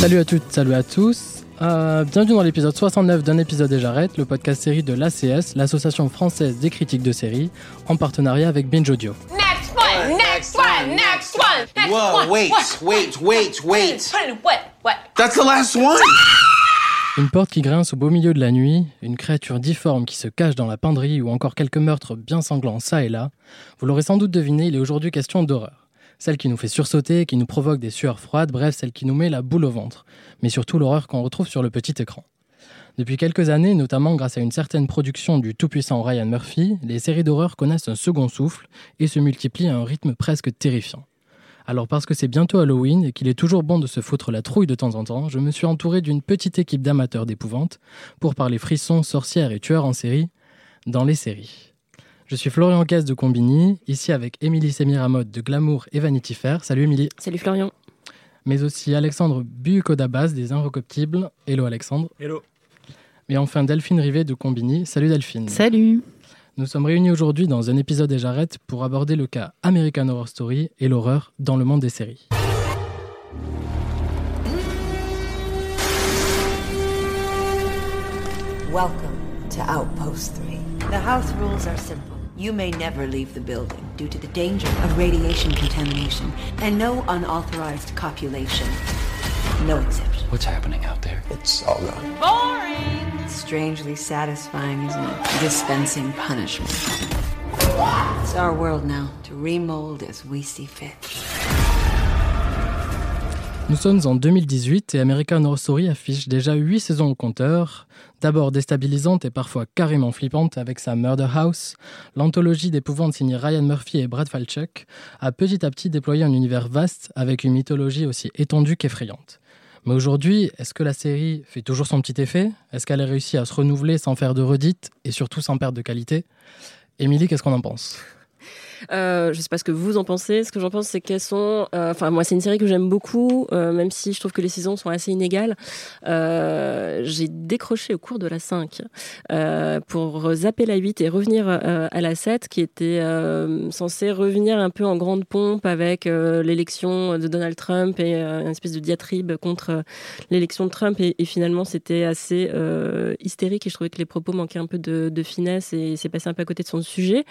Salut à toutes, salut à tous. Euh, bienvenue dans l'épisode 69 d'un épisode et j'arrête, le podcast série de l'ACS, l'association française des critiques de séries, en partenariat avec Binge Audio. Next one, next one, next one, next Whoa, one. wait, What? wait, wait, wait. What? What? That's the last one? Une porte qui grince au beau milieu de la nuit, une créature difforme qui se cache dans la penderie ou encore quelques meurtres bien sanglants ça et là. Vous l'aurez sans doute deviné, il est aujourd'hui question d'horreur. Celle qui nous fait sursauter, qui nous provoque des sueurs froides, bref, celle qui nous met la boule au ventre. Mais surtout l'horreur qu'on retrouve sur le petit écran. Depuis quelques années, notamment grâce à une certaine production du tout-puissant Ryan Murphy, les séries d'horreur connaissent un second souffle et se multiplient à un rythme presque terrifiant. Alors parce que c'est bientôt Halloween et qu'il est toujours bon de se foutre la trouille de temps en temps, je me suis entouré d'une petite équipe d'amateurs d'épouvante pour parler frissons, sorcières et tueurs en série dans les séries. Je suis Florian Caisse de Combini, ici avec Émilie Sémiramode de Glamour et Vanity Fair. Salut Émilie. Salut Florian. Mais aussi Alexandre Bucodabas des Inrecoptibles. Hello Alexandre. Hello. Et enfin Delphine Rivet de Combini. Salut Delphine. Salut. Nous sommes réunis aujourd'hui dans un épisode et j'arrête pour aborder le cas American Horror Story et l'horreur dans le monde des séries. Welcome to Outpost 3. The house rules are simple. You may never leave the building due to the danger of radiation contamination and no unauthorized copulation. No exception. What's happening out there? It's all gone. Boring. Strangely satisfying, isn't it? Dispensing punishment. It's our world now to remold as we see fit. Nous sommes en 2018 et American Horror Story affiche déjà 8 saisons au compteur. D'abord déstabilisante et parfois carrément flippante avec sa Murder House, l'anthologie d'épouvante signée Ryan Murphy et Brad Falchuk a petit à petit déployé un univers vaste avec une mythologie aussi étendue qu'effrayante. Mais aujourd'hui, est-ce que la série fait toujours son petit effet? Est-ce qu'elle a réussi à se renouveler sans faire de redites et surtout sans perdre de qualité? Émilie, qu'est-ce qu'on en pense? Euh, je sais pas ce que vous en pensez. Ce que j'en pense, c'est qu'elles sont. euh, Enfin, moi, c'est une série que j'aime beaucoup, euh, même si je trouve que les saisons sont assez inégales. Euh, J'ai décroché au cours de la 5 euh, pour zapper la 8 et revenir à la 7, qui était censée revenir un peu en grande pompe avec l'élection de Donald Trump et une espèce de diatribe contre l'élection de Trump. Et, finalement, c'était assez hystérique et je trouvais que les propos manquaient un peu de, finesse et c'est passé un peu à côté de son sujet.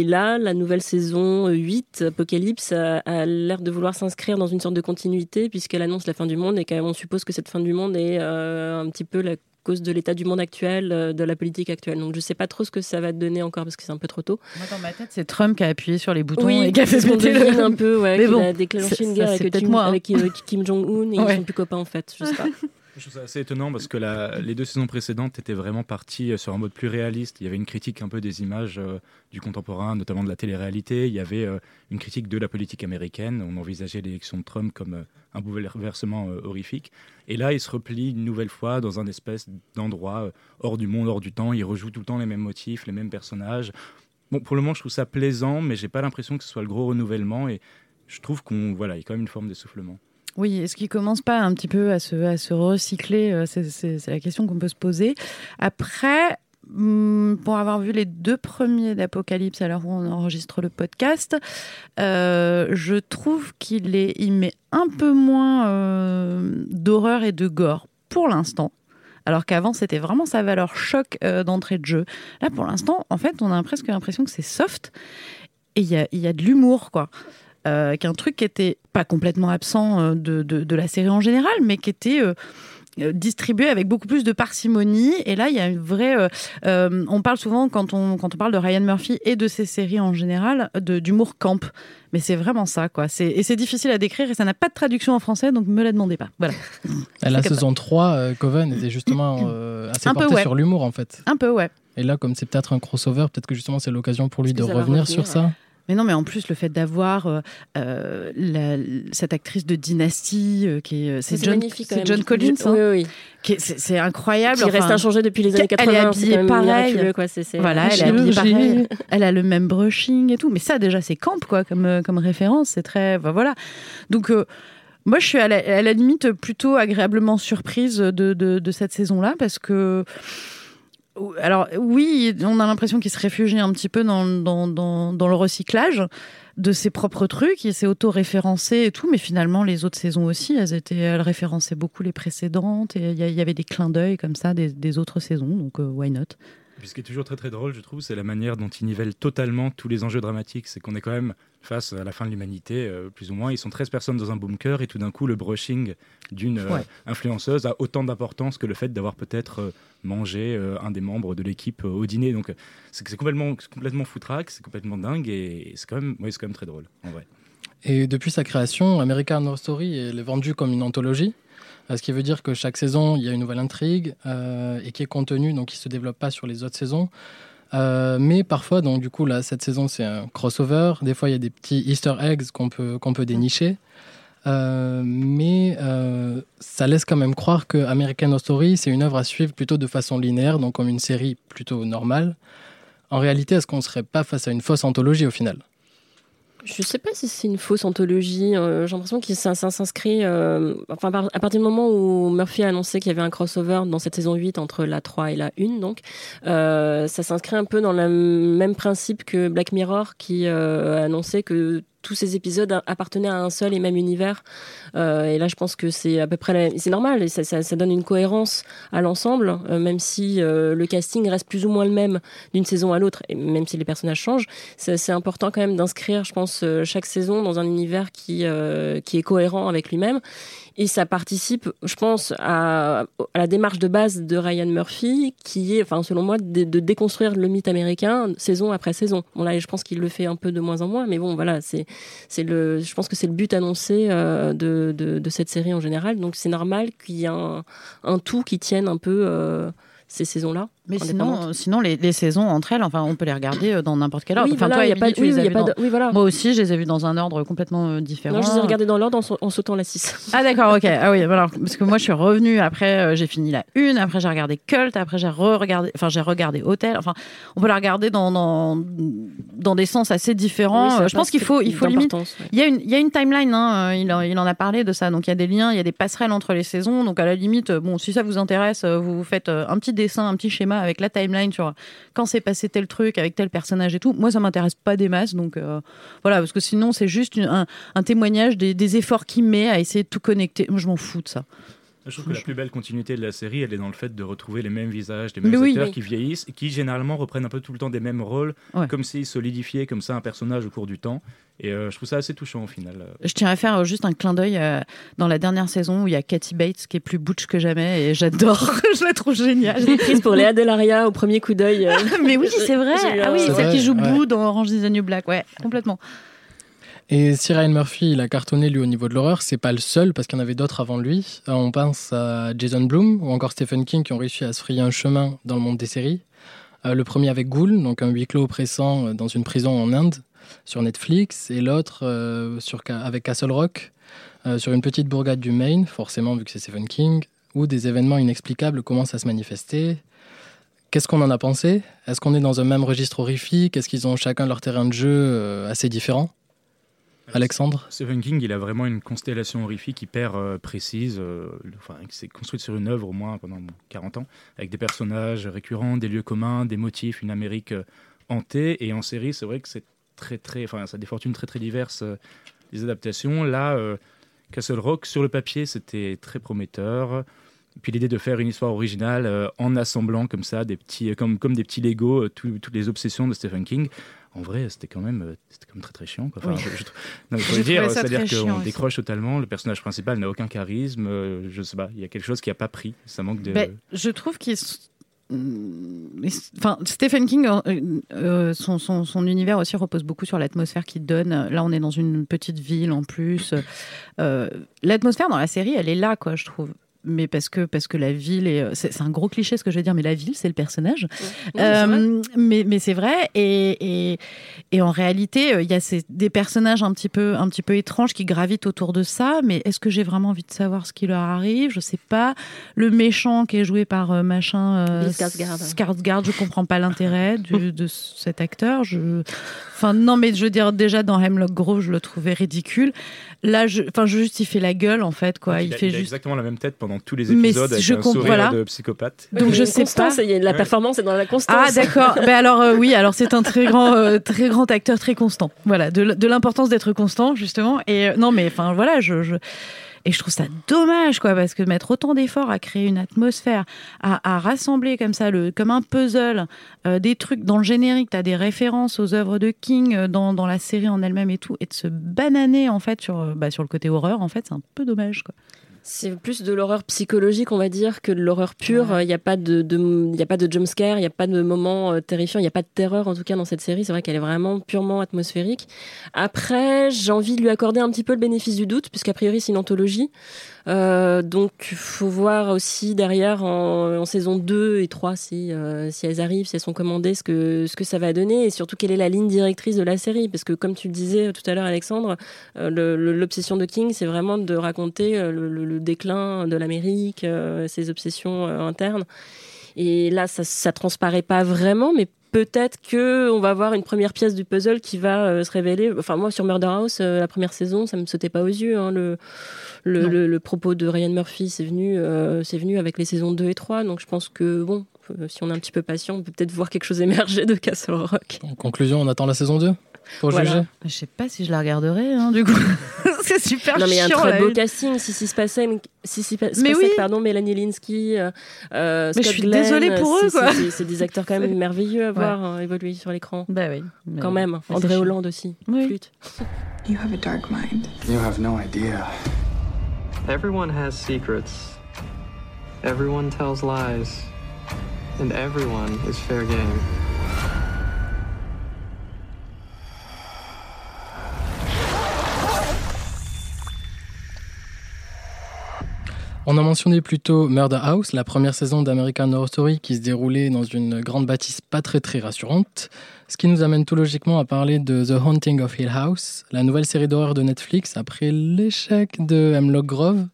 Et là, la nouvelle saison 8, Apocalypse, a, a l'air de vouloir s'inscrire dans une sorte de continuité puisqu'elle annonce la fin du monde et qu'on suppose que cette fin du monde est euh, un petit peu la cause de l'état du monde actuel, euh, de la politique actuelle. Donc je sais pas trop ce que ça va donner encore parce que c'est un peu trop tôt. Moi, dans ma tête, c'est Trump qui a appuyé sur les boutons Oui, et qui a fait c'est ce qu'on péter le- un peu, ouais, Mais bon, a déclenché une guerre avec, Kim, moi, hein. avec euh, Kim Jong-un et Ouais. ils sont plus copains en fait. Je sais pas. Je trouve ça assez étonnant parce que les deux saisons précédentes étaient vraiment parties euh, sur un mode plus réaliste. Il y avait une critique un peu des images euh, du contemporain, notamment de la télé-réalité. Il y avait euh, une critique de la politique américaine. On envisageait l'élection de Trump comme un bouleversement horrifique. Et là, il se replie une nouvelle fois dans un espèce d'endroit hors du monde, hors du temps. Il rejoue tout le temps les mêmes motifs, les mêmes personnages. Bon, pour le moment, je trouve ça plaisant, mais j'ai pas l'impression que ce soit le gros renouvellement. Et je trouve qu'on voilà, il y a quand même une forme d'essoufflement. Oui, est-ce qu'il commence pas un petit peu à se, à se recycler euh, C'est la question qu'on peut se poser. Après, hum, pour avoir vu les deux premiers d'Apocalypse à l'heure où on enregistre le podcast, euh, je trouve qu'il est, il met un peu moins euh, d'horreur et de gore pour l'instant. Alors qu'avant, c'était vraiment sa valeur choc d'entrée de jeu. Là, pour l'instant, en fait, on a presque l'impression que c'est soft et il y a, y a de l'humour, quoi. Euh, qu'un truc qui était pas complètement absent euh, de, de, de la série en général, mais qui était euh, euh, distribué avec beaucoup plus de parcimonie. Et là, il y a une vraie. euh, euh, on parle souvent, quand on, quand on parle de Ryan Murphy et de ses séries en général, d'humour camp. Mais c'est vraiment ça, quoi. C'est- Et c'est difficile à décrire et ça n'a pas de traduction en français, donc me la demandez pas. Voilà. À la saison 3, euh, Coven était justement euh, assez Un peu, porté ouais. sur l'humour en fait. Un peu, ouais. Et là, comme c'est peut-être un crossover, peut-être que justement c'est l'occasion pour lui de revenir, sur ça. Mais non, mais en plus, le fait d'avoir euh, euh, cette actrice de Dynasty, euh, qui est, c'est John, même. John Collins, hein, oui, oui. est- c'est incroyable. Qui reste enfin, inchangée depuis les années Elle 80, est c'est habillée même pareil. quoi, c'est- Voilà, elle est habillée pareil. Elle a le même brushing et tout. Mais ça, déjà, c'est camp, quoi, comme, comme référence. C'est très. voilà. Donc. euh, moi, je suis à la, à la limite plutôt agréablement surprise de, de, de cette saison-là parce que alors oui, on a l'impression qu'il se réfugie un petit peu dans, dans, dans, le recyclage de ses propres trucs, il s'est auto-référencé et tout, mais finalement les autres saisons aussi, elles étaient, elles référençaient beaucoup les précédentes. Et il y, a- il y avait des clins d'œil comme ça des, des autres saisons, donc euh, why not? Puis ce qui est toujours très très drôle, je trouve, c'est la manière dont ils nivellent totalement tous les enjeux dramatiques. C'est qu'on est quand même face à la fin de l'humanité, euh, plus ou moins. Ils sont 13 personnes dans un bunker et tout d'un coup, le brushing d'une euh, Ouais. influenceuse a autant d'importance que le fait d'avoir peut-être euh, mangé un des membres de l'équipe au dîner. Donc c'est complètement, complètement foutraque, c'est complètement dingue et c'est quand, même- ouais, quand même très drôle, en vrai. Et depuis sa création, American Horror Story est vendue comme une anthologie, ce qui veut dire que chaque saison, il y a une nouvelle intrigue euh, et qui est contenue, donc qui ne se développe pas sur les autres saisons. Euh, mais parfois, donc du coup, là, cette saison, c'est un crossover. Des fois, il y a des petits Easter eggs qu'on peut, qu'on peut dénicher. Euh, mais euh, ça laisse quand même croire que American Horror Story, c'est une œuvre à suivre plutôt de façon linéaire, donc comme une série plutôt normale. En réalité, est-ce qu'on ne serait pas face à une fausse anthologie au final? Je sais pas si c'est une fausse anthologie. euh, J'ai l'impression ça s'inscrit. euh, enfin, à partir du moment où Murphy a annoncé qu'il y avait un crossover dans cette saison 8 entre la 3 et la 1, donc, euh, ça s'inscrit un peu dans le même principe que Black Mirror qui euh, a annoncé que tous ces épisodes appartenaient à un seul et même univers. Euh, et là, je pense que c'est à peu près c'est normal et ça, ça- donne une cohérence à l'ensemble, euh, même si euh, le casting reste plus ou moins le même d'une saison à l'autre, et même si les personnages changent. C'est important quand même d'inscrire, je pense, chaque saison dans un univers qui, qui est cohérent avec lui-même. Et ça participe, je pense, à, la démarche de base de Ryan Murphy, qui est, enfin, selon moi, de, de déconstruire le mythe américain saison après saison. Bon, là, je pense qu'il le fait un peu de moins en moins, mais bon, voilà, c'est, c'est le, je pense que c'est le but annoncé euh, de, de, de cette série en général. Donc, c'est normal qu'il y ait un, un tout qui tienne un peu euh, ces saisons-là. Mais sinon, euh, sinon les, les saisons entre elles, enfin, on peut les regarder euh, dans n'importe quel ordre. Oui, enfin, voilà, toi, y a pas- tu oui, les oui, as il y a vues pas dans- de- oui, voilà. Moi aussi, je les ai vus dans un ordre complètement euh, différent. Non, je les ai regardés dans l'ordre en, en sautant la 6. Ah d'accord, ok. Ah oui, alors, parce que moi je suis revenue après, euh, j'ai fini la une, après j'ai regardé Cult, après j'ai re-regardé, enfin j'ai regardé Hotel. Enfin, on peut la regarder dans dans, dans des sens assez différents. Oui, je pense qu'il faut, il faut limite. ouais. Il y a une, il y a une timeline. Hein, il, en, il en a parlé de ça. Donc il y a des liens, il y a des passerelles entre les saisons. Donc à la limite, bon, si ça vous intéresse, vous vous faites un petit dessin, un petit schéma avec la timeline sur quand s'est passé tel truc avec tel personnage et tout. Moi, ça m'intéresse pas des masses. Donc euh, voilà, parce que sinon c'est juste un témoignage des, des efforts qu'il met à essayer de tout connecter. Moi, je m'en fous de ça. Je trouve que la plus belle continuité de la série, elle est dans le fait de retrouver les mêmes visages, les mêmes oui. acteurs Oui. qui vieillissent et qui généralement reprennent un peu tout le temps des mêmes rôles, Ouais. comme s'ils solidifiaient comme ça un personnage au cours du temps. Et euh, je trouve ça assez touchant au final. Je tiens à faire euh, juste un clin d'œil euh, dans la dernière saison où il y a Cathy Bates qui est plus butch que jamais et j'adore. je la trouve géniale. Je l'ai prise pour Léa Delaria au premier coup d'œil. euh. Mais oui, c'est vrai. Ah oui, C'est celle qui joue ouais. Boo dans Orange is the New Black. Ouais, complètement. Et si Ryan Murphy il a cartonné lui au niveau de l'horreur, c'est pas le seul parce qu'il y en avait d'autres avant lui. Euh, On pense à Jason Blum ou encore Stephen King qui ont réussi à se frayer un chemin dans le monde des séries. Euh, le premier avec Ghoul, donc un huis clos oppressant euh, dans une prison en Inde sur Netflix, et l'autre avec Castle Rock sur une petite bourgade du Maine, forcément vu que c'est Stephen King, où des événements inexplicables commencent à se manifester. Qu'est-ce qu'on en a pensé? Est-ce qu'on est dans un même registre horrifique? Est-ce qu'ils ont chacun leur terrain de jeu assez différent? Alexandre Stephen King, il a vraiment une constellation horrifique hyper euh, précise, euh, enfin, qui s'est construite sur une œuvre au moins pendant 40 ans, avec des personnages récurrents, des lieux communs, des motifs, une Amérique euh, hantée. Et en série, c'est vrai que c'est très, très, enfin, ça a des fortunes très, très diverses, euh, les adaptations. Là, euh, Castle Rock, sur le papier, c'était très prometteur. Puis l'idée de faire une histoire originale euh, en assemblant comme ça, des petits, euh, comme, comme des petits Lego, euh, tout- toutes les obsessions de Stephen King. En vrai, c'était quand même, c'était quand même très très chiant. Quoi. Enfin, Oui. je- non, dire, c'est-à-dire qu'on décroche totalement. Le personnage principal n'a aucun charisme. euh, je sais pas, il y a quelque chose qui a pas pris. Ça manque de. Ben, je trouve qu'il. Mm, Enfin, Stephen King, euh, son, son, son univers aussi repose beaucoup sur l'atmosphère qu'il donne. Là, on est dans une petite ville en plus. Euh, l'atmosphère dans la série, elle est là, quoi, je trouve. Mais parce que parce que la ville est c'est un gros cliché ce que je vais dire mais la ville c'est le personnage. Euh, mais mais c'est vrai et, et et en réalité euh, il y a ces, des personnages un petit peu un petit peu étranges qui gravitent autour de ça mais est-ce que j'ai vraiment envie de savoir ce qui leur arrive? Je sais pas. Le méchant qui est joué par euh, machin euh, Skarsgård. Skarsgård, je comprends pas l'intérêt de cet acteur. Je enfin non mais je veux dire déjà dans Hemlock Grove je le trouvais ridicule. Là je enfin je juste il fait la gueule en fait quoi. Il, a, fait il a juste exactement la même tête pendant tous les Mais épisodes avec je un comprends- sourire voilà. de psychopathe. Donc, je sais Constance, pas. il y a La performance est dans la constance. Ah d'accord. ben alors euh, oui, alors c'est un très grand, euh, très grand acteur, très constant. Voilà, de, l'importance d'être constant justement. Et euh, non, mais enfin voilà, je, je et je trouve ça dommage quoi, parce que mettre autant d'efforts à créer une atmosphère, à, à rassembler comme ça, le, comme un puzzle, euh, des trucs dans le générique, t'as des références aux œuvres de King euh, dans, dans la série en elle-même et tout, et de se bananer en fait sur, bah, sur le côté horreur, en fait, c'est un peu dommage quoi. C'est plus de l'horreur psychologique, on va dire, que de l'horreur pure. Il n'y a pas de, de, il y a pas de jumpscare, il n'y a pas de moment euh, terrifiant, il n'y a pas de terreur en tout cas dans cette série. C'est vrai qu'elle est vraiment purement atmosphérique. Après, j'ai envie de lui accorder un petit peu le bénéfice du doute, puisqu'a priori c'est une anthologie. Euh, donc, faut voir aussi derrière en, en saison 2 et 3 si, euh, si elles arrivent, si elles sont commandées, ce que, ce que ça va donner et surtout quelle est la ligne directrice de la série. Parce que, comme tu le disais tout à l'heure, Alexandre, euh, l'obsession de King, c'est vraiment de raconter le, le- le déclin de l'Amérique, euh, ses obsessions euh, internes. Et là, ça, ça transparaît pas vraiment, mais peut-être que on va avoir une première pièce du puzzle qui va euh, se révéler. Enfin, moi, sur Murder House, euh, la première saison, ça me sautait pas aux yeux. hein, le, le, Non. le, le propos de Ryan Murphy, c'est venu, euh, c'est venu avec les saisons 2 et 3. Donc, je pense que, bon, si on est un petit peu patient, on peut peut-être voir quelque chose émerger de Castle Rock. En conclusion, on attend la saison 2 pour Voilà. juger. Je sais pas si je la regarderai, hein, du coup. c'est super Non mais il y a un très beau casting. Si si se passait, si si Mais passait, oui. pardon, Mélanie Linsky, euh, euh, Mais je Scott suis Glenn, désolée pour eux, quoi. c'est- des acteurs quand même merveilleux à Ouais. voir euh, évoluer sur l'écran. Bah oui. mais- Quand même. André. Hollande aussi. Oui. Flûte. You have a dark mind. You have no idea. Everyone has secrets. Everyone tells lies. And everyone is fair game. On a mentionné plus tôt Murder House, la première saison d'American Horror Story qui se déroulait dans une grande bâtisse pas très très rassurante. Ce qui nous amène tout logiquement à parler de The Haunting of Hill House, la nouvelle série d'horreur de Netflix après l'échec de Hemlock Grove,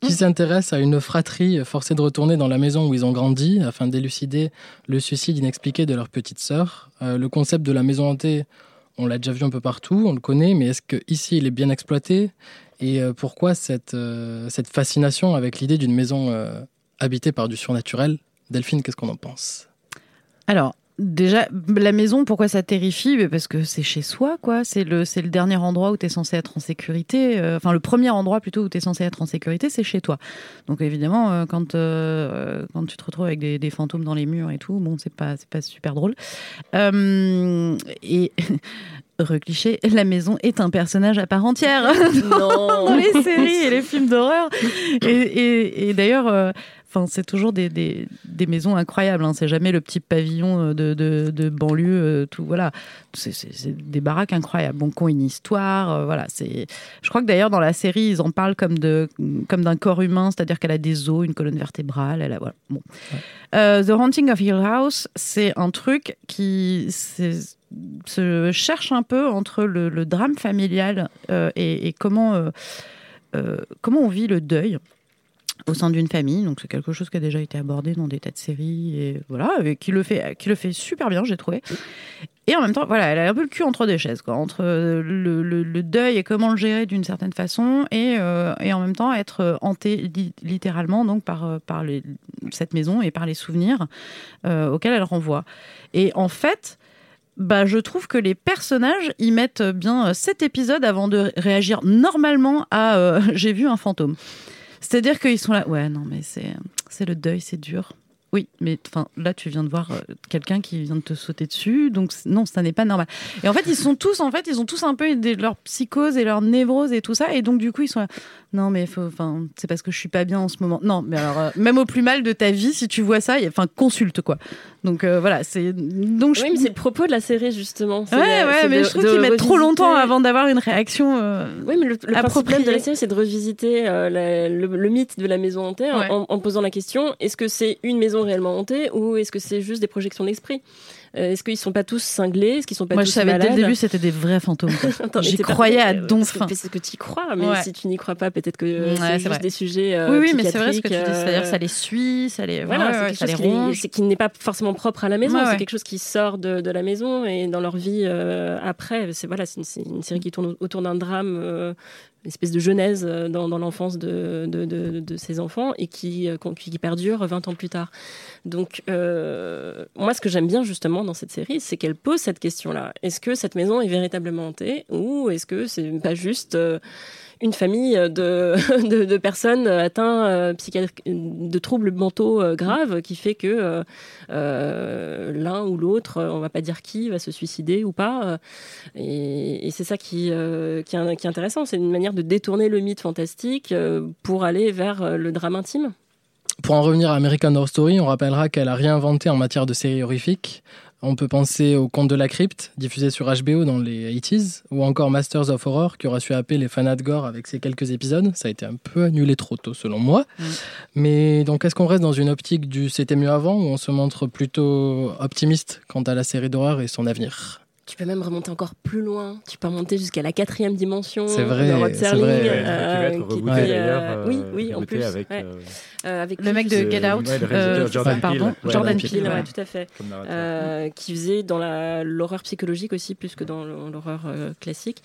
qui s'intéresse à une fratrie forcée de retourner dans la maison où ils ont grandi afin d'élucider le suicide inexpliqué de leur petite sœur. Euh, le concept de la maison hantée, on l'a déjà vu un peu partout, on le connaît, mais est-ce que ici il est bien exploité? Et euh, pourquoi cette, euh, cette fascination avec l'idée d'une maison euh, habitée par du surnaturel? Delphine, qu'est-ce qu'on en pense? Alors, déjà, la maison, pourquoi ça terrifie? Parce que c'est chez soi, quoi. C'est le, dernier endroit où tu es censé être en sécurité. Enfin, le premier endroit plutôt où tu es censé être en sécurité, c'est chez toi. Donc, évidemment, quand, quand tu te retrouves avec des, fantômes dans les murs et tout, bon, c'est pas, c'est pas super drôle. Et. Heureux cliché, la maison est un personnage à part entière Non. dans les séries et les films d'horreur. Et, et- et d'ailleurs, euh, enfin, c'est toujours des, des, des maisons incroyables. hein. C'est jamais le petit pavillon euh, de, de, de banlieue, euh, tout voilà. C'est des baraques incroyables, bon, qui ont une histoire. euh, voilà, c'est. Je crois que d'ailleurs dans la série, ils en parlent comme de comme d'un corps humain, c'est-à-dire qu'elle a des os, une colonne vertébrale. Elle a voilà. Bon. Euh, The Haunting of Hill House, c'est un truc qui se cherche un peu entre le, le drame familial euh, et, et comment, comment on vit le deuil au sein d'une famille. Donc c'est quelque chose qui a déjà été abordé dans des tas de séries et voilà, et qui le fait, qui le fait super bien, j'ai trouvé. Et en même temps, voilà, elle a un peu le cul entre deux chaises, quoi, entre le, le- le deuil et comment le gérer d'une certaine façon, et, euh, et en même temps être hanté li- littéralement donc par, euh, par cette maison et par les souvenirs euh, auxquels elle renvoie. Et en fait, bah, je trouve que les personnages y mettent bien euh, sept épisodes avant de réagir normalement à euh, j'ai vu un fantôme. C'est-à-dire qu'ils sont là, ouais, non, mais c'est le deuil, c'est dur. Oui, mais enfin là tu viens de voir euh, quelqu'un qui vient de te sauter dessus, donc non, ça n'est pas normal. Et en fait, ils sont tous, en fait, ils ont tous un peu des- leur psychose et leur névrose et tout ça, et donc du coup ils sont là, non mais enfin c'est parce que je suis pas bien en ce moment. Non, mais alors euh, même au plus mal de ta vie, si tu vois ça, enfin consulte quoi. Donc euh, voilà, c'est donc je... Oui, mais c'est le propos de la série justement. Ouais, ouais, mais de- je trouve qu'ils mettent trop longtemps avant d'avoir une réaction. Oui, mais le, le principe appropriée. de la série, c'est de revisiter la- le, le mythe de la maison hantée en- Ouais. en, en posant la question est-ce que c'est une maison réellement hantée ou est-ce que c'est juste des projections d'esprit? Euh, Est-ce qu'ils sont pas tous cinglés? Est-ce qu'ils sont pas Moi, tous je savais dès le début c'était des vrais fantômes. J'y croyais à euh, don parce que- fin. Parce que tu y crois, mais Ouais. si tu n'y crois pas, peut-être que Ouais, c'est c'est juste vrai. des sujets. euh, oui, oui, mais c'est vrai ce que tu dis. C'est-à-dire euh, ça les suit, ça les, Voilà, ouais, c'est quelque chose qui, c'est- n'est pas forcément propre à la maison, c'est quelque chose qui sort de, de la maison et dans leur vie euh, après. C'est voilà, c'est une, c'est une série qui tourne autour d'un drame, euh, une espèce de genèse euh, dans, l'enfance de, de, ces enfants et qui, euh, qui, perdure 20 ans plus tard. Donc, euh, moi, ce que j'aime bien justement dans cette série, c'est qu'elle pose cette question-là. Est-ce que cette maison est véritablement hantée ou est-ce que c'est pas juste une famille de, de, personnes atteintes euh, de troubles mentaux euh, graves qui fait que euh, euh, l'un ou l'autre, euh, on va pas dire qui, va se suicider ou pas. euh, et c'est ça qui, euh, qui, est, intéressant. C'est une manière de détourner le mythe fantastique euh, pour aller vers euh, le drame intime. Pour en revenir à American Horror Story, on rappellera qu'elle a rien inventé en matière de séries horrifiques. On peut penser au Conte de la Crypte, diffusé sur HBO dans les 80s, ou encore Masters of Horror, qui aura su happer les fanats de gore avec ses quelques épisodes. Ça a été un peu annulé trop tôt, selon moi. Mais donc, est-ce qu'on reste dans une optique du c'était mieux avant, ou on se montre plutôt optimiste quant à la série d'horreur et son avenir? Tu peux même remonter encore plus loin. Tu peux remonter jusqu'à la quatrième dimension C'est vrai, de Rod Serling, vrai. euh, Qui qui euh, euh, oui, oui, en plus. avec, ouais. euh, avec Le mec de Get Out, ouais, euh, Jordan pardon, Peele. Ouais, Jordan Peele, Peele, ouais, ouais. tout à fait. Euh, qui faisait dans la- l'horreur psychologique aussi, plus que dans l'horreur euh, classique.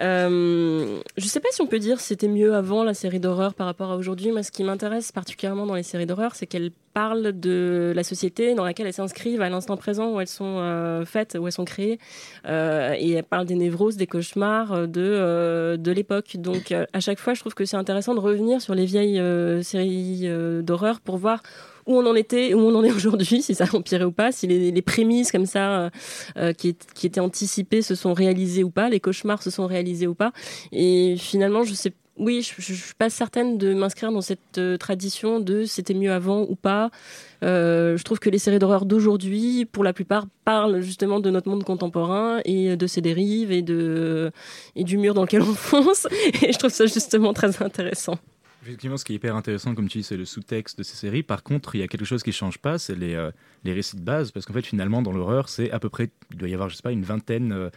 Euh, je sais pas si on peut dire c'était mieux avant la série d'horreur par rapport à aujourd'hui. Moi, ce qui m'intéresse particulièrement dans les séries d'horreur, c'est qu'elles de la société dans laquelle elles s'inscrivent à l'instant présent où elles sont euh, faites, où elles sont créées. Euh, et elles parlent des névroses, des cauchemars euh, de, de l'époque. Donc, à chaque fois, je trouve que c'est intéressant de revenir sur les vieilles séries d'horreur pour voir où on en était, où on en est aujourd'hui, si ça a ou pas, si les, prémices comme ça qui, qui étaient anticipées se sont réalisées ou pas, les cauchemars se sont réalisés ou pas. Et finalement, je sais, oui, je, je suis pas certaine de m'inscrire dans cette euh, tradition de c'était mieux avant ou pas. Euh, je trouve que les séries d'horreur d'aujourd'hui, pour la plupart, parlent justement de notre monde contemporain et de ses dérives et de et du mur dans lequel on fonce. Et je trouve ça justement très intéressant. Effectivement, ce qui est hyper intéressant, comme tu dis, c'est le sous-texte de ces séries. Par contre, il y a quelque chose qui ne change pas, c'est les, euh, les récits de base. Parce qu'en fait, finalement, dans l'horreur, c'est à peu près, il doit y avoir, je sais pas, une vingtaine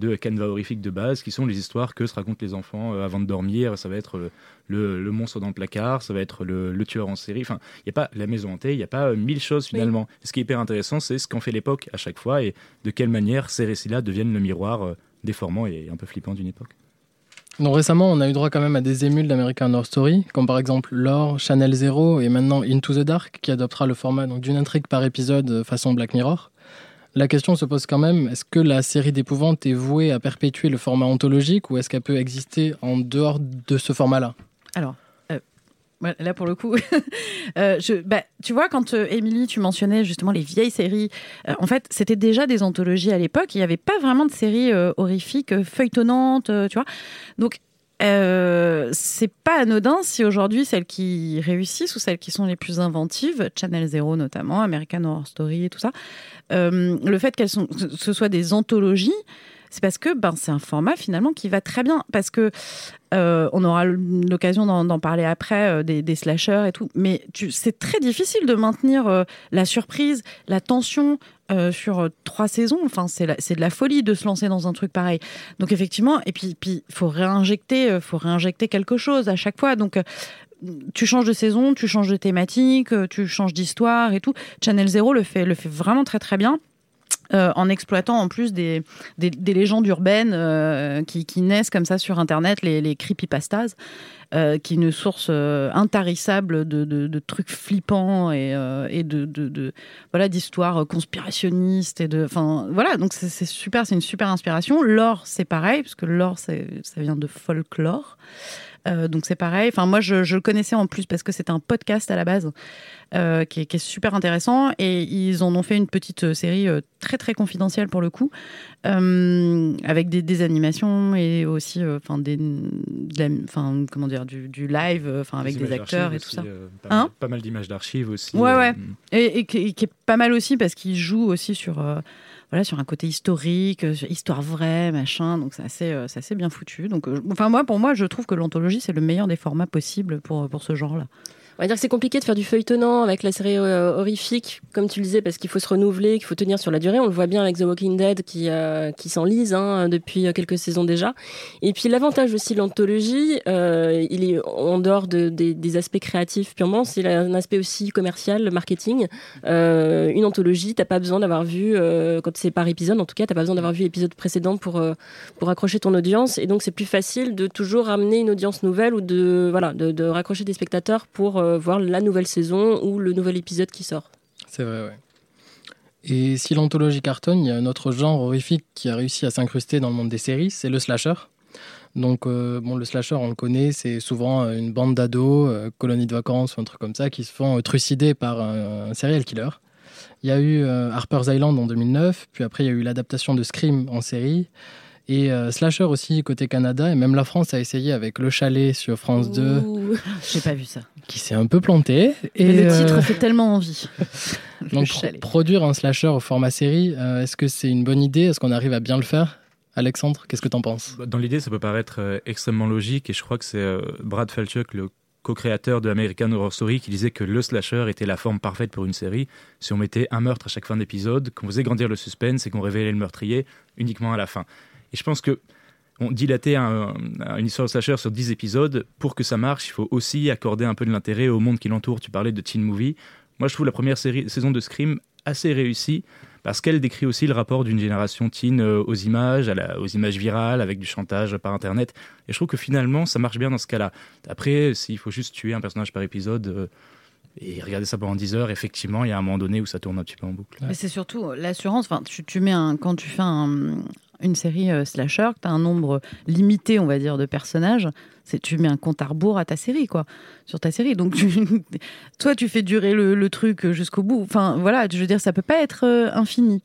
de canevas horrifiques de base qui sont les histoires que se racontent les enfants euh, avant de dormir. Ça va être le, le- monstre dans le placard, ça va être le, le tueur en série. Enfin, il n'y a pas la maison hantée, il n'y a pas euh, mille choses finalement. Ce qui est hyper intéressant, c'est ce qu'en fait l'époque à chaque fois et de quelle manière ces récits-là deviennent le miroir euh, déformant et un peu flippant d'une époque. Donc récemment, on a eu droit quand même à des émules d'American Horror Story, comme par exemple Lore, Channel Zero et maintenant Into the Dark, qui adoptera le format d'une intrigue par épisode euh, façon Black Mirror. La question se pose quand même, est-ce que la série d'épouvante est vouée à perpétuer le format ontologique ou est-ce qu'elle peut exister en dehors de ce format-là? Alors, euh, là pour le coup, euh, je, bah, tu vois, quand euh, Émilie, tu mentionnais justement les vieilles séries, en fait, c'était déjà des anthologies à l'époque. Il n'y avait pas vraiment de séries horrifiques, feuilletonnantes, tu vois. Donc, euh, c'est pas anodin si aujourd'hui celles qui réussissent ou celles qui sont les plus inventives, Channel Zero notamment, American Horror Story et tout ça, euh, le fait qu'elles sont, que ce soit des anthologies, c'est parce que ben, c'est un format finalement qui va très bien. Parce que euh, on aura l'occasion d'en parler après, euh, des, slashers et tout. Mais c'est très difficile de maintenir euh, la surprise, la tension sur trois saisons. Enfin, c'est de la folie de se lancer dans un truc pareil. Donc effectivement, et puis puis faut réinjecter, faut réinjecter quelque chose à chaque fois. Donc tu changes de saison, tu changes de thématique, tu changes d'histoire et tout. Channel Zero le fait, le fait vraiment très très bien. Euh, en exploitant en plus des, des, des légendes urbaines euh, qui, qui naissent comme ça sur Internet, les, les creepypastas. euh, qui est une source euh, intarissable de, de- de trucs flippants et, euh, et de, de- voilà d'histoires conspirationnistes et de enfin voilà donc c'est super c'est une super inspiration l'or c'est pareil parce que l'or ça vient de folklore Euh, donc c'est pareil. Enfin moi je, je le connaissais en plus parce que c'était un podcast à la base euh, qui, est, qui est super intéressant et ils en ont fait une petite euh, série euh, très très confidentielle pour le coup avec des, des animations et aussi enfin des de la- comment dire du, du live enfin avec des acteurs et tout ça. aussi, pas, Hein mal, pas mal d'images d'archives aussi. Ouais, ouais. Et, et qui, et qui est pas mal aussi parce qu'il joue aussi sur, voilà, sur un côté historique, euh, histoire vraie, machin. Donc c'est assez, euh, assez bien foutu. Donc, euh, enfin, moi, pour moi, je trouve que l'anthologie, c'est le meilleur des formats possibles pour, pour ce genre-là. On va dire c'est compliqué de faire du feuilletonnant avec la série euh, horrifique, comme tu le disais, parce qu'il faut se renouveler, qu'il faut tenir sur la durée. On le voit bien avec The Walking Dead qui, euh, qui s'enlise hein, depuis euh, quelques saisons déjà. Et puis l'avantage aussi de l'anthologie, il est en dehors de, des, aspects créatifs purement, c'est un aspect aussi commercial, marketing. Une anthologie, t'as pas besoin d'avoir vu, quand c'est par épisode en tout cas, t'as pas besoin d'avoir vu l'épisode précédent pour, pour accrocher ton audience. Et donc c'est plus facile de toujours ramener une audience nouvelle ou de, voilà, de, raccrocher des spectateurs pour voir la nouvelle saison ou le nouvel épisode qui sort. C'est vrai, ouais. Et si l'anthologie cartonne, il y a un autre genre horrifique qui a réussi à s'incruster dans le monde des séries, c'est le slasher. Donc, euh, bon, le slasher, on le connaît, c'est souvent euh, une bande d'ados, euh, colonie de vacances ou un truc comme ça, qui se font euh, trucider par un, serial killer. Il y a eu euh, Harper's Island en 2009, puis après il y a eu l'adaptation de Scream en série, et euh, slasher aussi côté Canada, et même la France a essayé avec Le Chalet sur France 2, J'ai pas vu ça. qui s'est un peu planté. Et Mais le titre euh, fait tellement envie. Donc, pro- produire un slasher au format série, euh, est-ce que c'est une bonne idée? Est-ce qu'on arrive à bien le faire? Alexandre, qu'est-ce que t'en penses? Bah, Dans l'idée, ça peut paraître euh, extrêmement logique et je crois que c'est euh, Brad Falchuk, le co-créateur de American Horror Story, qui disait que le slasher était la forme parfaite pour une série. Si on mettait un meurtre à chaque fin d'épisode, qu'on faisait grandir le suspense et qu'on révélait le meurtrier uniquement à la fin. Et je pense que on dilater un- un- une histoire de slasher sur 10 épisodes, pour que ça marche, il faut aussi accorder un peu de l'intérêt au monde qui l'entoure. Tu parlais de teen movie. Moi, je trouve la première saison de Scream assez réussie parce qu'elle décrit aussi le rapport d'une génération teen euh, aux images, aux images virales, avec du chantage par Internet. Et je trouve que finalement, ça marche bien dans ce cas-là. Après, s'il faut juste tuer un personnage par épisode euh, et regarder ça pendant 10 heures, effectivement, il y a un moment donné où ça tourne un petit peu en boucle. Mais c'est surtout l'assurance. Tu, mets quand tu fais un- une série euh, slasher, que tu as un nombre limité, on va dire, de personnages, c'est tu mets un compte à rebours à ta série, quoi, sur ta série. Donc, tu, toi, tu fais durer le, le truc jusqu'au bout. Enfin, voilà, je veux dire, ça peut pas être euh, infini.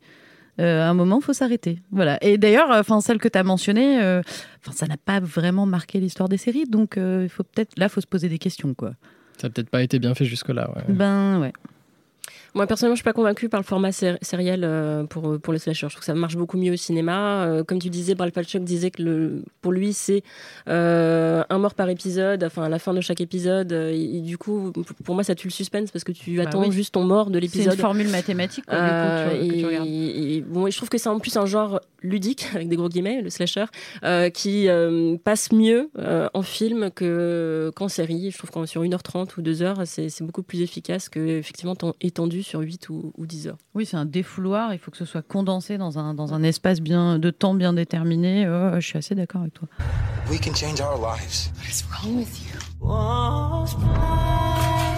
Euh, à un moment, faut s'arrêter. Voilà. Et d'ailleurs, enfin, celle que tu as mentionnée, enfin, ça n'a pas vraiment marqué l'histoire des séries. Donc, il faut peut-être, là, faut se poser des questions, quoi. Ça n'a peut-être pas été bien fait jusque-là. ouais. Ben, ouais. Moi, personnellement, je suis pas convaincue par le format sé- sériel euh, pour, pour le slasher. Je trouve que ça marche beaucoup mieux au cinéma. Euh, comme tu disais, Brad Falchuk disait que le, pour lui, c'est euh, un mort par épisode, enfin, à la fin de chaque épisode. et, et du coup, pour moi, ça tue le suspense parce que tu Bah attends oui. juste ton mort de C'est l'épisode. une formule mathématique, quoi, du coup, que tu- que tu et- regardes. et bon, et je trouve que c'est en plus un genre ludique, avec des gros guillemets, le slasher, qui passe mieux en film que, qu'en série. Je trouve qu'en sur 1h30 ou 2h, c'est, c'est beaucoup plus efficace que effectivement étendu sur 8 ou, ou 10 heures. Oui, c'est un défouloir. Il faut que ce soit condensé dans un, dans un espace bien, de temps bien déterminé. Ouais, je suis assez d'accord avec toi. We can change our lives. What is wrong with you?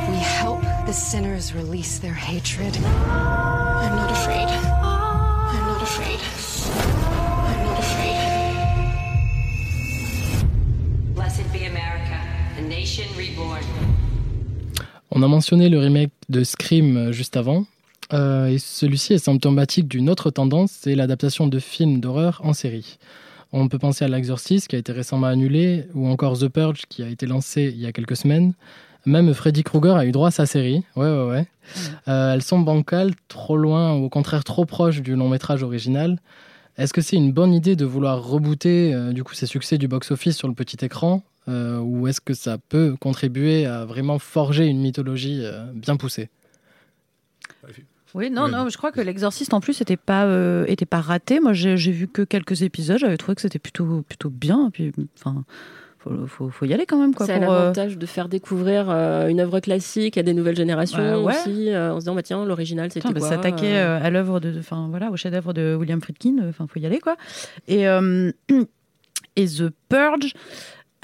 We help the sinners release their hatred. I'm not afraid. I'm not afraid. I'm not afraid. Blessed be America, a nation reborn. On a mentionné le remake de Scream euh, juste avant. Euh, et celui-ci est symptomatique d'une autre tendance, c'est l'adaptation de films d'horreur en série. On peut penser à L'Exorcist qui a été récemment annulé, ou encore The Purge qui a été lancé il y a quelques semaines. Même Freddy Krueger a eu droit à sa série. Ouais, ouais, ouais. Euh, elles sont bancales, trop loin, ou au contraire trop proches du long métrage original. Est-ce que c'est une bonne idée de vouloir rebooter euh, du coup ces succès du box-office sur le petit écran, euh, ou est-ce que ça peut contribuer à vraiment forger une mythologie euh, bien poussée? Oui, non, non, je crois que l'exorciste en plus était pas, euh, était pas raté. Moi, j'ai vu que quelques épisodes. J'avais trouvé que c'était plutôt, plutôt bien. Puis, enfin, faut, faut, faut y aller quand même, quoi. c'est euh, l'avantage de faire découvrir euh, une œuvre classique à des nouvelles générations Bah ouais. aussi, euh, en se disant bah tiens l'original c'était bah, quoi s'attaquer euh, euh, à l'œuvre de, enfin voilà, au chef-d'œuvre de William Friedkin, enfin faut y aller quoi. Et euh, et The Purge,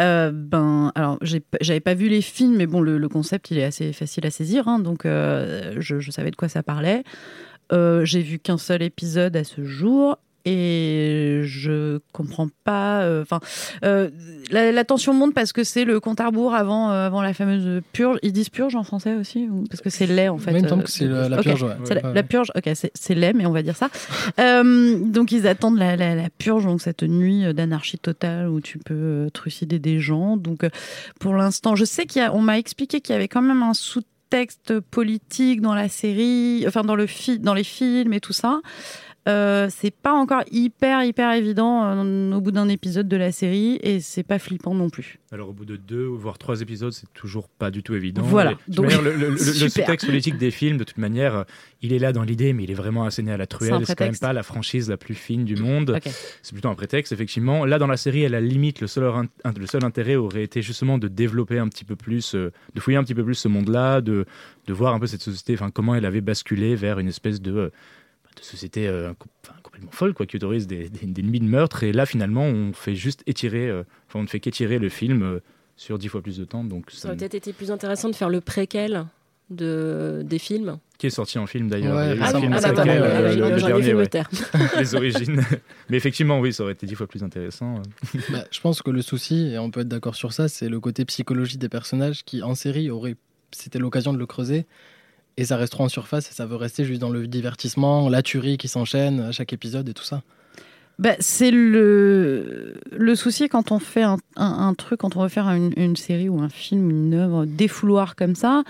Euh, ben, alors, j'avais pas vu les films, mais bon, le, concept, il est assez facile à saisir, hein, donc euh, je, je savais de quoi ça parlait. Euh, j'ai vu qu'un seul épisode à ce jour. Et je comprends pas. euh, Enfin, euh, la, la tension monte parce que c'est le compte à rebours avant, euh, avant la fameuse purge. Ils disent purge en français aussi ou- Parce que c'est lait en fait. Moi, il me semble euh, que c'est la- purge, ouais. C'est la, Ouais. la purge, ok, c'est- lait, mais on va dire ça. Euh, donc ils attendent la, la- la purge, donc cette nuit d'anarchie totale où tu peux trucider des gens. Donc pour l'instant, je sais qu'il y a, on m'a expliqué qu'il y avait quand même un sous-texte politique dans la série, enfin dans le fi- dans les films et tout ça. Euh, c'est pas encore hyper hyper évident euh, au bout d'un épisode de la série et c'est pas flippant non plus. Alors au bout de deux voire trois épisodes, c'est toujours pas du tout évident. Voilà. Et, Donc, manière, le, le- sous-texte politique des films, de toute manière, euh, il est là dans l'idée, mais il est vraiment asséné à la truelle. C'est quand même pas la franchise la plus fine du monde. C'est plutôt un prétexte, effectivement. Là, dans la série, à la limite, le seul, le seul intérêt aurait été justement de développer un petit peu plus, euh, de fouiller un petit peu plus ce monde-là, de, de voir un peu cette société, enfin comment elle avait basculé vers une espèce de, de société euh, enfin, complètement folle, quoi, qui autorise des, des, des nuits de meurtre. Et là, finalement, on fait juste étirer, euh, enfin, on ne fait qu'étirer le film euh, sur dix fois plus de temps. Donc, Ça ça- aurait peut-être été plus intéressant de faire le préquel de, des films. qui est sorti en film d'ailleurs. Ouais, ah film ah euh, le- le dernier, ouais. Les origines. Mais effectivement, oui, ça aurait été dix fois plus intéressant. euh. Bah, je pense que le souci, et on peut être d'accord sur ça, c'est le côté psychologie des personnages qui, en série, aurait, c'était l'occasion de le creuser. Et ça reste trop en surface et ça veut rester juste dans le divertissement, la tuerie qui s'enchaîne à chaque épisode et tout ça. Bah, c'est le, le souci quand on fait un, un- truc, quand on veut faire une, série ou un film, une œuvre défouloir comme ça.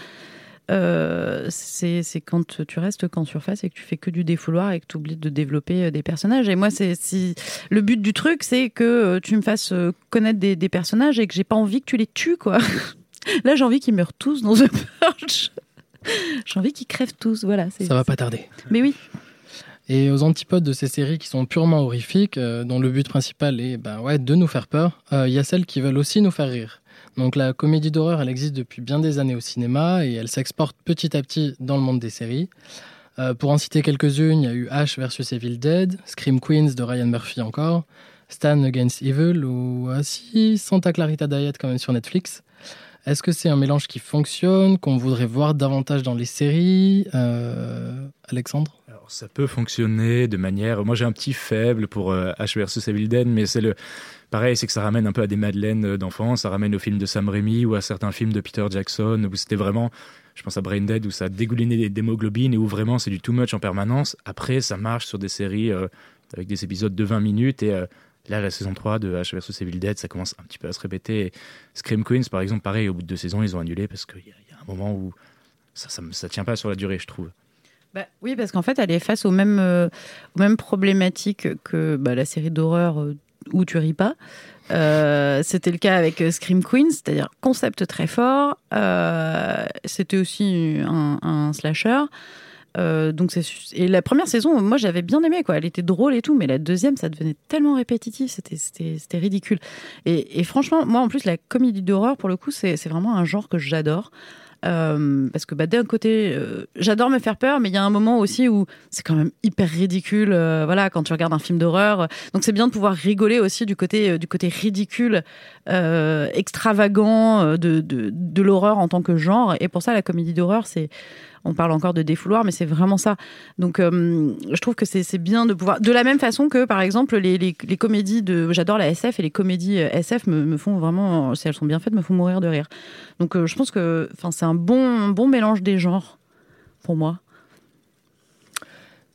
euh, c'est quand tu restes qu'en surface et que tu fais que du défouloir et que tu oublies de développer euh, des personnages. Et moi, c'est si le but du truc, c'est que euh, tu me fasses connaître des, des personnages et que j'ai pas envie que tu les tues, quoi. Là, j'ai envie qu'ils meurent tous dans The Purge. j'ai envie qu'ils crèvent tous. Voilà. Ça va pas tarder. Mais oui. Et aux antipodes de ces séries qui sont purement horrifiques, euh, dont le but principal est ben ouais, de nous faire peur, euh, il y a celles qui veulent aussi nous faire rire. Donc la comédie d'horreur, elle existe depuis bien des années au cinéma et elle s'exporte petit à petit dans le monde des séries. Euh, pour en citer quelques-unes, il y a eu Ash vs Evil Dead, Scream Queens de Ryan Murphy encore, Stan Against Evil ou ah, si Santa Clarita Diet quand même sur Netflix. Est-ce que c'est un mélange qui fonctionne, qu'on voudrait voir davantage dans les séries Euh, Alexandre? Alors, ça peut fonctionner de manière. Moi, j'ai un petit faible pour euh, H versus Evil Dead, mais c'est le. Pareil, c'est que ça ramène un peu à des madeleines euh, d'enfance, ça ramène aux films de Sam Raimi ou à certains films de Peter Jackson, où c'était vraiment, je pense à Brain Dead, où ça dégoulinait des d'hémoglobine et où vraiment c'est du too much en permanence. Après, ça marche sur des séries euh, avec des épisodes de 20 minutes et là, la saison 3 de H versus Evil Dead, ça commence un petit peu à se répéter. Scream Queens, par exemple, pareil, au bout de deux saisons, ils ont annulé parce qu'il y, a- un moment où ça, ça, ça tient pas sur la durée, je trouve. Bah, oui, parce qu'en fait, elle est face aux mêmes, euh, aux mêmes problématiques que bah, la série d'horreur euh, où tu ris pas. Euh, C'était le cas avec Scream Queens, c'est-à-dire concept très fort. C'était aussi un slasher. Euh, donc c'est et la première saison, moi j'avais bien aimé quoi, elle était drôle et tout, mais la deuxième ça devenait tellement répétitif, c'était c'était ridicule. Et, et franchement, moi en plus la comédie d'horreur pour le coup c'est vraiment un genre que j'adore. Euh, parce que bah, d'un côté, euh, j'adore me faire peur, mais il y a un moment aussi où c'est quand même hyper ridicule. voilà, quand tu regardes un film d'horreur, donc c'est bien de pouvoir rigoler aussi du côté du côté ridicule, extravagant de, de l'horreur en tant que genre. Et pour ça, la comédie d'horreur, c'est on parle encore de défouloir, mais c'est vraiment ça. Donc, euh, je trouve que c'est bien de pouvoir. De la même façon que, par exemple, les, comédies de. J'adore la SF et les comédies euh, SF me, font vraiment, si elles sont bien faites, me font mourir de rire. Donc, euh, je pense que c'est un bon, bon mélange des genres pour moi.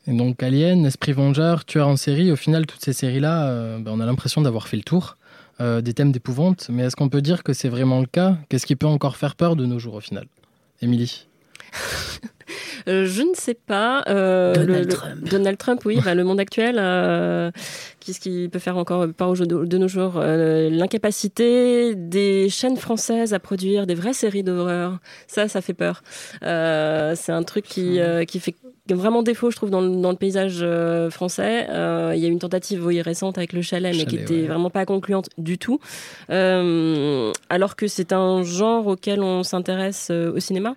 Et donc Alien, Esprit Vengeur, Tueur en série, au final, toutes ces séries-là, ben, on a l'impression d'avoir fait le tour des thèmes d'épouvante. Mais est-ce qu'on peut dire que c'est vraiment le cas? Qu'est-ce qui peut encore faire peur de nos jours au final? Émilie? Euh, je ne sais pas. euh, Donald le- le- Trump. Donald Trump, oui. bah, le monde actuel, euh, qu'est-ce qu'il peut faire encore pas au jeu de, de nos jours L'incapacité des chaînes françaises à produire des vraies séries d'horreur. Ça, ça fait peur. C'est un truc qui, qui fait vraiment défaut, je trouve, dans le, dans le paysage euh, français. Euh, Il y a eu une tentative oui, récente avec le chalet, mais qui était ouais. vraiment pas concluante du tout. Euh, alors que c'est un genre auquel on s'intéresse au cinéma,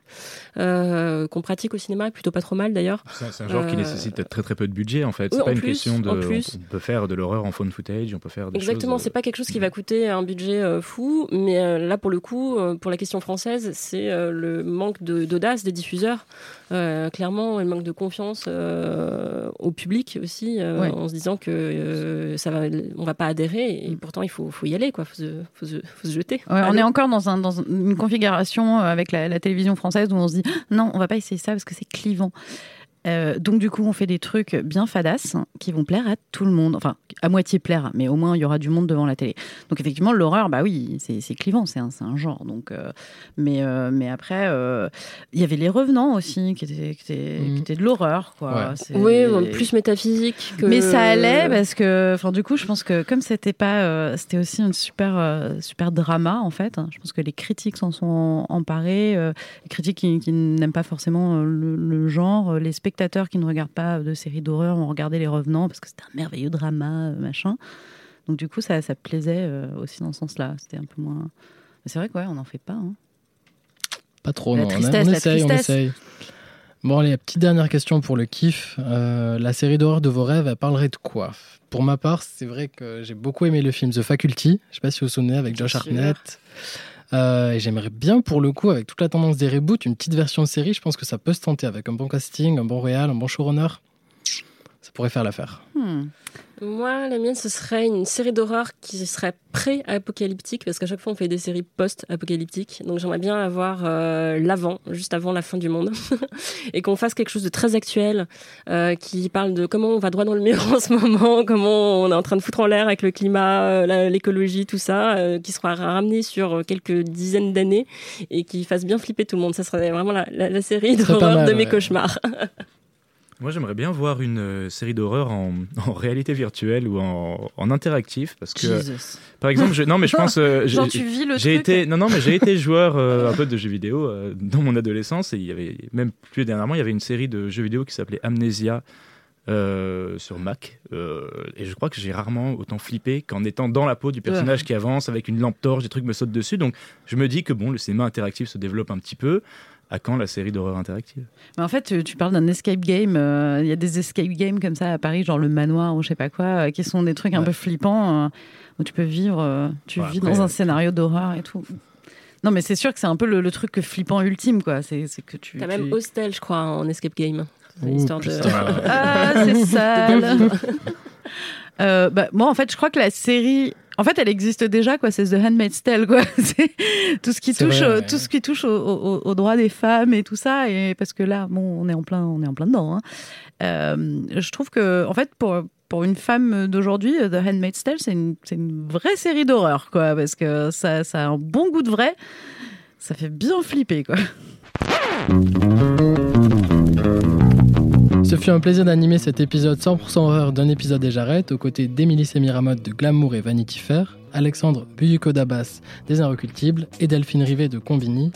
qu'on pratique au cinéma, plutôt pas trop mal d'ailleurs. C'est un genre qui nécessite très très peu de budget en fait. oui, C'est en pas une plus, question de. On peut faire de l'horreur en phone footage, on peut faire des Exactement, choses. c'est pas quelque chose qui va coûter un budget fou, mais là pour le coup, pour la question française, c'est le manque de- d'audace des diffuseurs, clairement, et le manque de confiance euh, au public aussi, euh, Ouais. en se disant que euh, ça va, on va pas adhérer, et pourtant il faut, faut y aller, quoi, faut se, faut se, faut se jeter. Ouais, on est encore dans, un, dans une configuration avec la, la télévision française où on se dit non, on va pas essayer ça parce que c'est clivant. Euh, donc du coup, on fait des trucs bien hein, qui vont plaire à tout le monde. Enfin, à moitié plaire, mais au moins il y aura du monde devant la télé. Donc effectivement, l'horreur, bah oui, c'est c'est clivant, c'est un, c'est un genre. Donc, euh, mais euh, mais après, euh, il y avait les revenants aussi qui étaient qui étaient, qui étaient de l'horreur, quoi. Ouais. Oui, plus métaphysique que. mais ça allait parce que, enfin, du coup, je pense que comme c'était pas, euh, c'était aussi une super, euh, super drama en fait. hein. Je pense que les critiques s'en sont emparés, euh, les critiques qui, qui n'aiment pas forcément le, le genre, les spectateurs qui ne regardent pas de séries d'horreur ont regardé Les Revenants parce que c'était un merveilleux drama, euh, machin. Donc du coup, ça, ça plaisait euh, aussi dans ce sens-là. C'était un peu moins. Mais c'est vrai quoi, on n'en fait pas. hein. Pas trop, La non. On- tristesse, on, la essaye, on essaye. Bon, allez, petite dernière question pour le kiff. Euh, la série d'horreur de vos rêves, elle parlerait de quoi? Pour ma part, c'est vrai que j'ai beaucoup aimé le film The Faculty. Je sais pas si vous vous souvenez, avec Josh Bien sûr. Euh, et j'aimerais bien, pour le coup, avec toute la tendance des reboots, une petite version série. Je pense que ça peut se tenter avec un bon casting, un bon réal, un bon showrunner. Ça pourrait faire l'affaire. Hmm. Moi, la mienne, ce serait une série d'horreur qui serait pré-apocalyptique, parce qu'à chaque fois, on fait des séries post-apocalyptiques. Donc, j'aimerais bien avoir euh, l'avant, juste avant la fin du monde, et qu'on fasse quelque chose de très actuel, euh, qui parle de comment on va droit dans le mur en ce moment, comment on est en train de foutre en l'air avec le climat, euh, l'écologie, tout ça, qui sera ramené sur quelques dizaines d'années et qui fasse bien flipper tout le monde. Ça serait vraiment la, la- la série d'horreur de mes ouais. cauchemars. Moi, j'aimerais bien voir une euh, série d'horreur en, en réalité virtuelle ou en, en interactif parce que, Jesus. par exemple, je, non, mais je pense, euh, j'ai- été, non, non, mais j'ai été joueur euh, un peu de jeux vidéo euh, dans mon adolescence et il y avait même plus dernièrement, il y avait une série de jeux vidéo qui s'appelait Amnesia. euh, sur Mac euh, et je crois que j'ai rarement autant flippé qu'en étant dans la peau du personnage qui avance avec une lampe torche des trucs me sautent dessus donc je me dis que bon le cinéma interactif se développe un petit peu à quand la série d'horreur interactive? Mais en fait, tu, parles d'un escape game. euh, Il y a des escape games comme ça à Paris, genre le manoir ou je sais pas quoi, euh, qui sont des trucs un peu flippants euh, où tu peux vivre, tu Ouais, vis après, dans un scénario d'horreur et tout. Non, mais c'est sûr que c'est un peu le, le truc flippant ultime, quoi. C'est que tu. T'as tu- même Hostel, je crois, en escape game. C'est Ouh, Histoire de... putain. Ah, c'est sale. Euh, bah, moi, en fait, je crois que la série, en fait, elle existe déjà, quoi. C'est The Handmaid's Tale, quoi. C'est tout ce qui touche, vrai, au- ouais. tout ce qui touche au- au- aux droits des femmes et tout ça. Et parce que là, bon, on est en plein, on est en plein dedans. hein. Euh, je trouve que, en fait, pour pour une femme d'aujourd'hui, The Handmaid's Tale, c'est une, une vraie série d'horreur, quoi. Parce que ça, ça a un bon goût de vrai. Ça fait bien flipper, quoi. Ce fut un plaisir d'animer cet épisode 100% horreur d'un épisode des Jarrettes aux côtés d'Émilie Semiramotte de Glamour et Vanity Fair, Alexandre Buyuko d'Abbas des Inrecultibles et Delphine Rivet de Combini.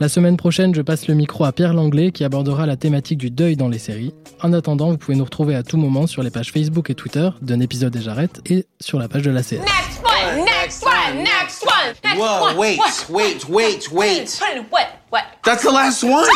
La semaine prochaine, je passe le micro à Pierre Langlais qui abordera la thématique du deuil dans les séries. En attendant, vous pouvez nous retrouver à tout moment sur les pages Facebook et Twitter d'un épisode des Jarrettes et sur la page de la CR. Next one, next one, next one, next Whoa, one. wait, wait, wait, wait. What? What? That's the last one.